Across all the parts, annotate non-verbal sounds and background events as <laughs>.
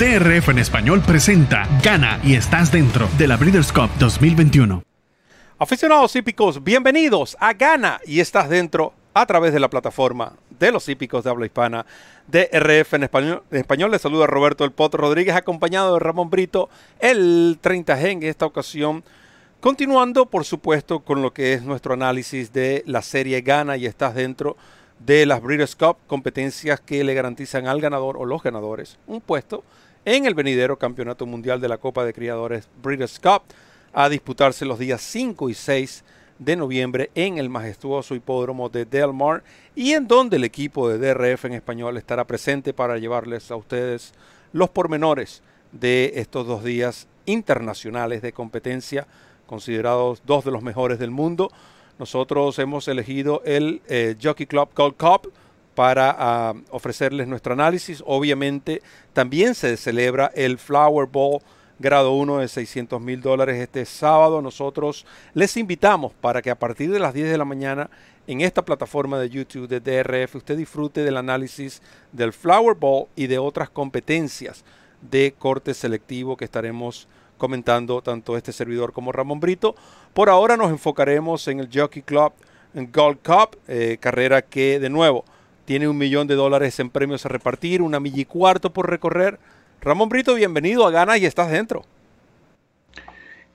DRF en español presenta Gana y estás dentro de la Breeders' Cup 2021. Aficionados hípicos, bienvenidos a Gana y estás dentro a través de la plataforma de los hípicos de habla hispana DRF en español. En les saluda Roberto El Potro Rodríguez acompañado de Ramón Brito, el 30G en esta ocasión. Continuando, por supuesto, con lo que es nuestro análisis de la serie Gana y estás dentro de las Breeders' Cup, competencias que le garantizan al ganador o los ganadores un puesto en el venidero Campeonato Mundial de la Copa de Criadores Breeders' Cup a disputarse los días 5 y 6 de noviembre en el majestuoso hipódromo de Del Mar y en donde el equipo de DRF en español estará presente para llevarles a ustedes los pormenores de estos dos días internacionales de competencia, considerados dos de los mejores del mundo. Nosotros hemos elegido el eh, Jockey Club Gold Cup para ah, ofrecerles nuestro análisis. Obviamente también se celebra el Flower Bowl grado 1 de 600 mil dólares este sábado. Nosotros les invitamos para que a partir de las 10 de la mañana en esta plataforma de YouTube de DRF usted disfrute del análisis del Flower Bowl y de otras competencias de corte selectivo que estaremos comentando tanto este servidor como Ramón Brito. Por ahora nos enfocaremos en el Jockey Club Gold Cup, eh, carrera que de nuevo tiene un millón de dólares en premios a repartir, una milla y cuarto por recorrer. Ramón Brito, bienvenido a Gana y estás dentro.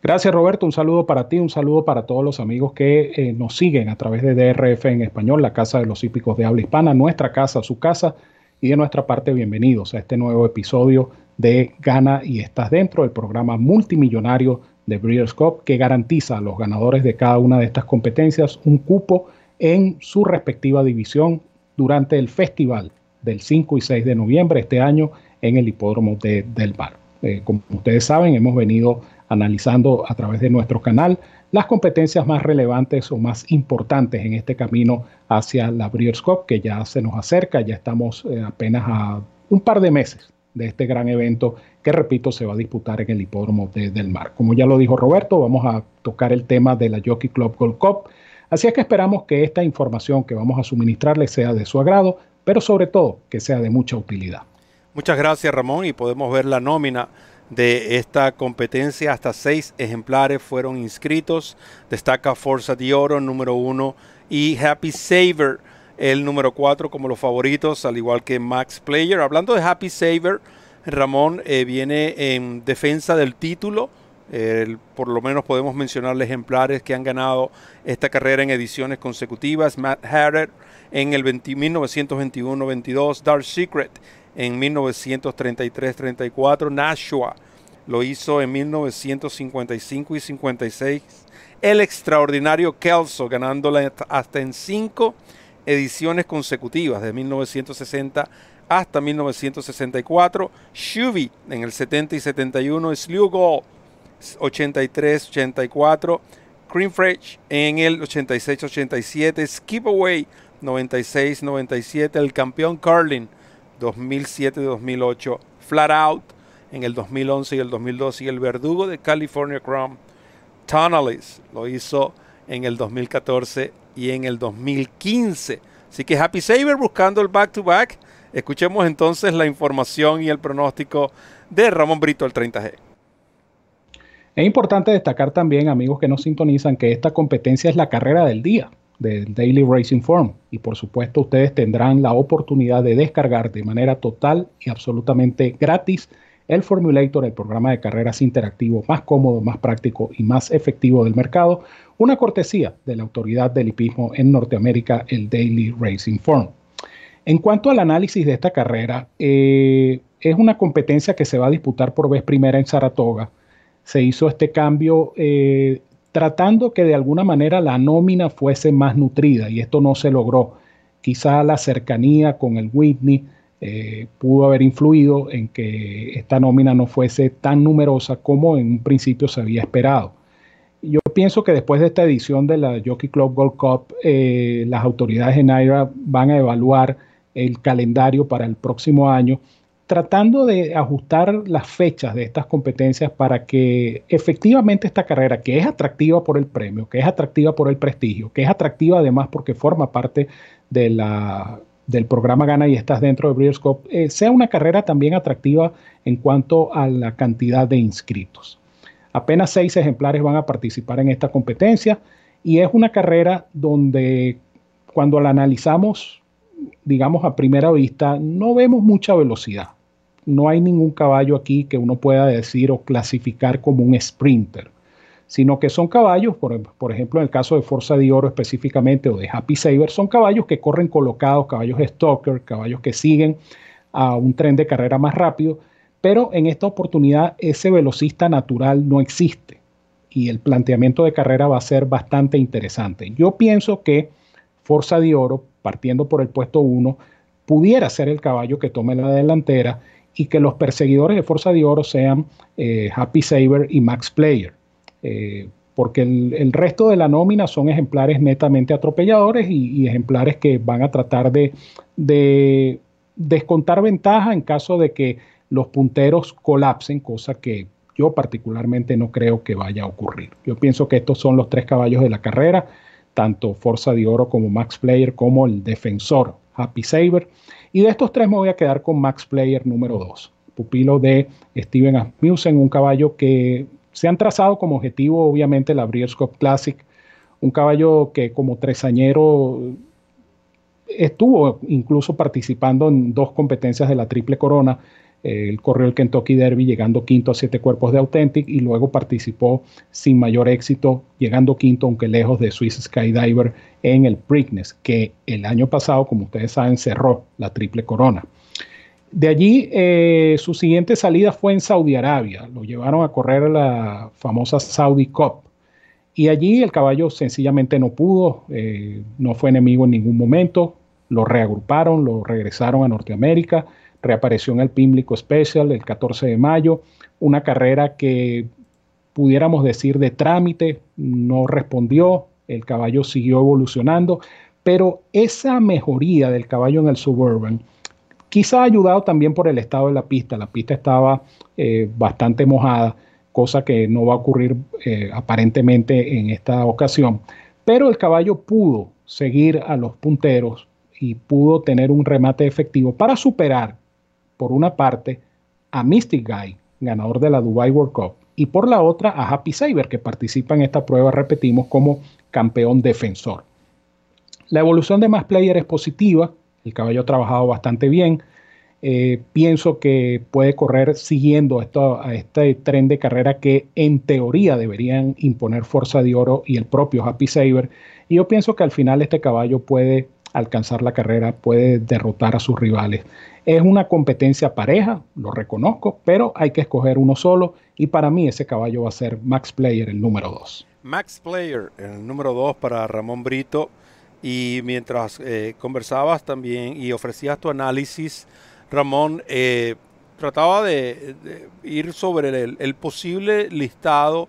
Gracias Roberto, un saludo para ti, un saludo para todos los amigos que eh, nos siguen a través de DRF en español, la Casa de los Hípicos de Habla Hispana, nuestra casa, su casa, y de nuestra parte bienvenidos a este nuevo episodio de Gana y Estás Dentro, el programa multimillonario de Breeders' Cup que garantiza a los ganadores de cada una de estas competencias un cupo en su respectiva división durante el festival del 5 y 6 de noviembre este año en el hipódromo de, del Mar. Eh, como ustedes saben, hemos venido analizando a través de nuestro canal las competencias más relevantes o más importantes en este camino hacia la Breeders' Cup, que ya se nos acerca, ya estamos eh, apenas a un par de meses de este gran evento que, repito, se va a disputar en el hipódromo de, del mar. Como ya lo dijo Roberto, vamos a tocar el tema de la Jockey Club Gold Cup. Así es que esperamos que esta información que vamos a suministrarles sea de su agrado, pero sobre todo que sea de mucha utilidad. Muchas gracias Ramón y podemos ver la nómina de esta competencia. Hasta seis ejemplares fueron inscritos. Destaca Forza de Oro número uno y Happy Saver el número 4 como los favoritos, al igual que Max Player. Hablando de Happy Saver, Ramón eh, viene en defensa del título. Por lo menos podemos mencionar ejemplares que han ganado esta carrera en ediciones consecutivas. Matt Harrod en el 1921-22, Dark Secret en 1933-34, Nashua lo hizo en 1955 y 56. El extraordinario Kelso ganándola hasta en 5 ediciones consecutivas de 1960 hasta 1964, Shuvi en el 70 y 71, Slugol 83, 84, Creamfresh en el 86, 87, Skipaway 96, 97, el campeón Carlin 2007, 2008, Flat Out en el 2011 y el 2012 y el verdugo de California Chrome, Tonnelis lo hizo en el 2014 y en el 2015. Así que Happy Saver buscando el back-to-back. Escuchemos entonces la información y el pronóstico de Ramón Brito, el 30G. Es importante destacar también, amigos que nos sintonizan, que esta competencia es la carrera del día del Daily Racing Form y por supuesto ustedes tendrán la oportunidad de descargar de manera total y absolutamente gratis el Formulator, el programa de carreras interactivo más cómodo, más práctico y más efectivo del mercado, una cortesía de la autoridad del hipismo en Norteamérica, el Daily Racing Form. En cuanto al análisis de esta carrera, eh, es una competencia que se va a disputar por vez primera en Saratoga. Se hizo este cambio eh, tratando que de alguna manera la nómina fuese más nutrida y esto no se logró. Quizá la cercanía con el Whitney eh, pudo haber influido en que esta nómina no fuese tan numerosa como en un principio se había esperado. Yo pienso que después de esta edición de la Jockey Club Gold Cup, eh, las autoridades en NAIRA van a evaluar el calendario para el próximo año, tratando de ajustar las fechas de estas competencias para que efectivamente esta carrera, que es atractiva por el premio, que es atractiva por el prestigio, que es atractiva además porque forma parte del programa Gana y estás dentro de Breeders' eh, sea una carrera también atractiva en cuanto a la cantidad de inscritos. Apenas seis ejemplares van a participar en esta competencia y es una carrera donde cuando la analizamos, digamos a primera vista, no vemos mucha velocidad. No hay ningún caballo aquí que uno pueda decir o clasificar como un sprinter sino que son caballos, por, ejemplo, en el caso de Forza de Oro específicamente o de Happy Saver, son caballos que corren colocados, caballos stalker, caballos que siguen a un tren de carrera más rápido, pero en esta oportunidad ese velocista natural no existe y el planteamiento de carrera va a ser bastante interesante. Yo pienso que Forza de Oro, partiendo por el puesto 1, pudiera ser el caballo que tome la delantera y que los perseguidores de Forza de Oro sean eh, Happy Saver y Max Player. Eh, porque el, resto de la nómina son ejemplares netamente atropelladores y, ejemplares que van a tratar de, descontar ventaja en caso de que los punteros colapsen, cosa que yo particularmente no creo que vaya a ocurrir. Yo pienso que estos son los tres caballos de la carrera, tanto Forza de Oro como Max Player como el defensor Happy Saver. Y de estos tres me voy a quedar con Max Player número 2, pupilo de Steven Asmussen, un caballo que se han trazado como objetivo, obviamente, la Breeders' Cup Classic, un caballo que como tresañero estuvo incluso participando en dos competencias de la Triple Corona. El corrió el Kentucky Derby llegando quinto a siete cuerpos de Authentic y luego participó sin mayor éxito, llegando quinto, aunque lejos de Swiss Skydiver en el Preakness, que el año pasado, como ustedes saben, cerró la Triple Corona. De allí, eh, su siguiente salida fue en Saudi Arabia. Lo llevaron a correr la famosa Saudi Cup. Y allí el caballo sencillamente no pudo, eh, no fue enemigo en ningún momento. Lo reagruparon, lo regresaron a Norteamérica. Reapareció en el Pimlico Special el 14 de mayo. Una carrera que pudiéramos decir de trámite, no respondió. El caballo siguió evolucionando. Pero esa mejoría del caballo en el Suburban Quizá ayudado también por el estado de la pista. La pista estaba eh, bastante mojada, cosa que no va a ocurrir eh, aparentemente en esta ocasión. Pero el caballo pudo seguir a los punteros y pudo tener un remate efectivo para superar, por una parte, a Mystic Guy, ganador de la Dubai World Cup, y por la otra a Happy Saber, que participa en esta prueba, repetimos, como campeón defensor. La evolución de más player es positiva, el caballo ha trabajado bastante bien. Eh, pienso que puede correr siguiendo a este tren de carrera que en teoría deberían imponer Fuerza de Oro y el propio Happy Saber. Y yo pienso que al final este caballo puede alcanzar la carrera, puede derrotar a sus rivales. Es una competencia pareja, lo reconozco, pero hay que escoger uno solo y para mí ese caballo va a ser Max Player, el número 2. Max Player, el número 2 para Ramón Brito. Y mientras eh, conversabas también y ofrecías tu análisis, Ramón, eh, trataba de, ir sobre el, posible listado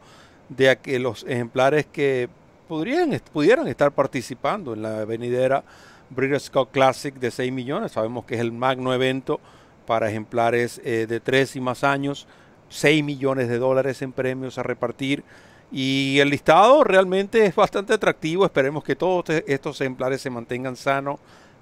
de los ejemplares que podrían, pudieran estar participando en la venidera Breeders' Cup Classic de 6 millones. Sabemos que es el magno evento para ejemplares eh, de 3 y más años, 6 millones de dólares en premios a repartir. Y el listado realmente es bastante atractivo. Esperemos que todos estos ejemplares se mantengan sanos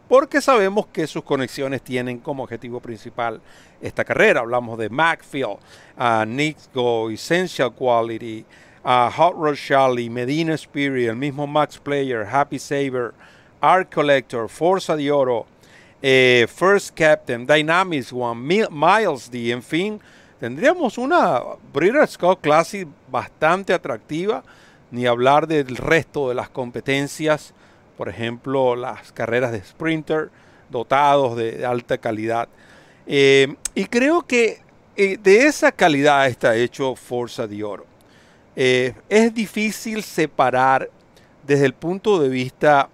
porque sabemos que sus conexiones tienen como objetivo principal esta carrera. Hablamos de Macfield, uh, Go, Essential Quality, Hot Rod Charlie, Medina Spirit, el mismo Max Player, Happy Saver, Art Collector, Forza de Oro, eh, First Captain, Dynamics One, Miles D, en fin tendríamos una Breeders' Cup Classic bastante atractiva, ni hablar del resto de las competencias, por ejemplo, las carreras de sprinter dotados de, alta calidad. Eh, y creo que eh, de esa calidad está hecho Forza de Oro. Es difícil separar desde el punto de vista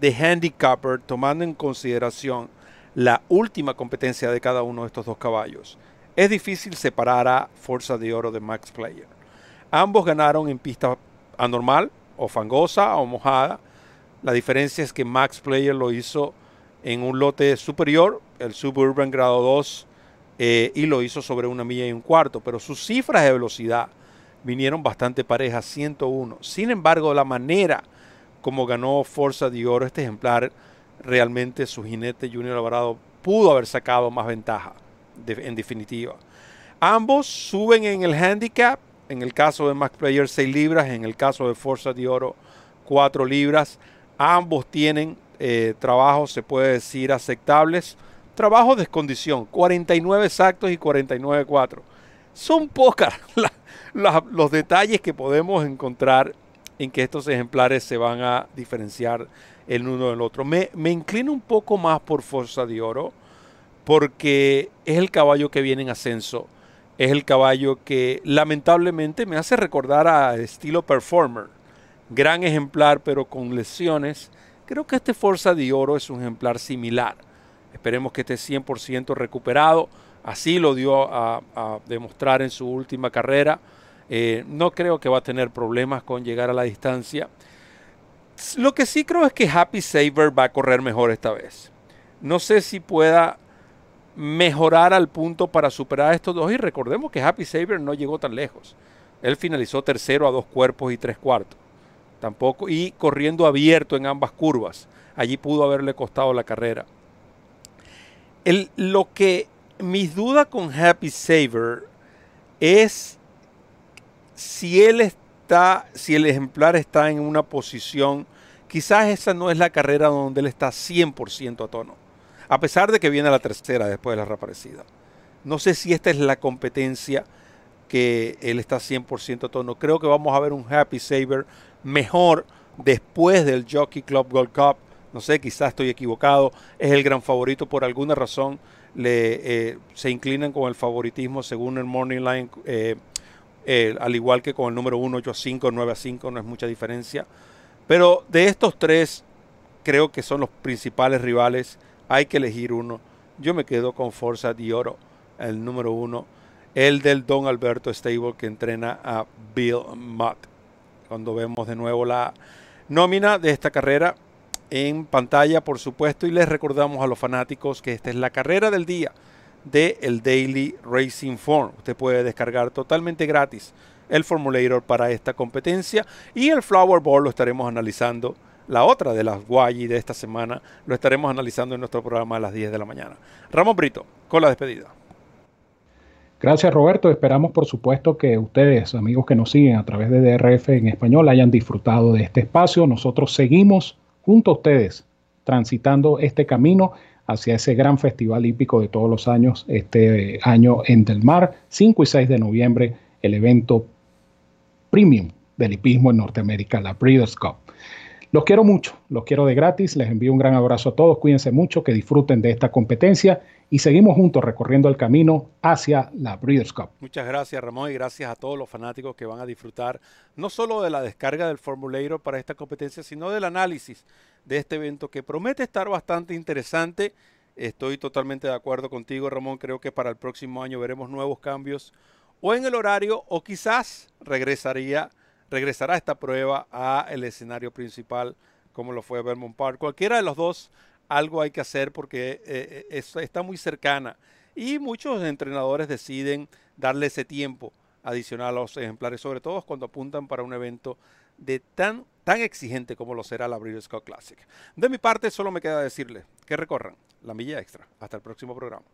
de handicapper, tomando en consideración la última competencia de cada uno de estos dos caballos. Es difícil separar a Forza de Oro de Max Player. Ambos ganaron en pista anormal, o fangosa, o mojada. La diferencia es que Max Player lo hizo en un lote superior, el Suburban grado 2, eh, y lo hizo sobre una milla y un cuarto, pero sus cifras de velocidad vinieron bastante parejas, 101. Sin embargo, la manera como ganó Forza de Oro este ejemplar realmente su jinete Junior Alvarado pudo haber sacado más ventaja, en definitiva. Ambos suben en el handicap, en el caso de Max Player 6 libras, en el caso de Forza de Oro 4 libras. Ambos tienen eh, trabajos, se puede decir, aceptables. Trabajos de condición, 49 exactos y 49 4. Son pocas <laughs> los detalles que podemos encontrar en que estos ejemplares se van a diferenciar el uno del otro. Me, inclino un poco más por Forza de Oro porque es el caballo que viene en ascenso. Es el caballo que lamentablemente me hace recordar a estilo Performer. Gran ejemplar pero con lesiones. Creo que este Forza de Oro es un ejemplar similar. Esperemos que esté 100% recuperado. Así lo dio a, a demostrar en su última carrera. Eh, no creo que va a tener problemas con llegar a la distancia. Lo que sí creo es que Happy Saver va a correr mejor esta vez. No sé si pueda mejorar al punto para superar a estos dos. Y recordemos que Happy Saver no llegó tan lejos. Él finalizó tercero a dos cuerpos y tres cuartos. Tampoco. Y corriendo abierto en ambas curvas. Allí pudo haberle costado la carrera. Lo que mis dudas con Happy Saver es si él está, si el ejemplar está en una posición, quizás esa no es la carrera donde él está 100% a tono, a pesar de que viene la tercera después de la reaparecida. No sé si esta es la competencia que él está 100% a tono. Creo que vamos a ver un Happy Saver mejor después del Jockey Club Gold Cup. No sé, quizás estoy equivocado. Es el gran favorito por alguna razón. Le, eh, se inclinan con el favoritismo según el Morning Line eh, eh, al igual que con el número 1, 8 a 5, 9 a 5, no es mucha diferencia. Pero de estos tres, creo que son los principales rivales. Hay que elegir uno. Yo me quedo con Forza di Oro, el número 1. El del Don Alberto Stable que entrena a Bill Mutt. Cuando vemos de nuevo la nómina de esta carrera en pantalla, por supuesto, y les recordamos a los fanáticos que esta es la carrera del día de el Daily Racing Form. Usted puede descargar totalmente gratis el formulator para esta competencia y el Flower Bowl lo estaremos analizando. La otra de las Guayi de esta semana lo estaremos analizando en nuestro programa a las 10 de la mañana. Ramón Brito, con la despedida. Gracias Roberto, esperamos por supuesto que ustedes, amigos que nos siguen a través de DRF en español, hayan disfrutado de este espacio. Nosotros seguimos junto a ustedes transitando este camino hacia ese gran festival hípico de todos los años, este año en Del Mar, 5 y 6 de noviembre, el evento premium del hipismo en Norteamérica, la Breeders' Cup. Los quiero mucho, los quiero de gratis, les envío un gran abrazo a todos, cuídense mucho, que disfruten de esta competencia y seguimos juntos recorriendo el camino hacia la Breeders' Cup. Muchas gracias Ramón y gracias a todos los fanáticos que van a disfrutar no solo de la descarga del formulator para esta competencia, sino del análisis de este evento que promete estar bastante interesante. Estoy totalmente de acuerdo contigo Ramón, creo que para el próximo año veremos nuevos cambios o en el horario o quizás regresaría, regresará esta prueba a el escenario principal como lo fue Vermont Park. Cualquiera de los dos algo hay que hacer porque eh, eh, está muy cercana y muchos entrenadores deciden darle ese tiempo adicional a los ejemplares, sobre todo cuando apuntan para un evento de tan, tan exigente como lo será la Breeders' Cup Classic. De mi parte, solo me queda decirles que recorran la milla extra. Hasta el próximo programa.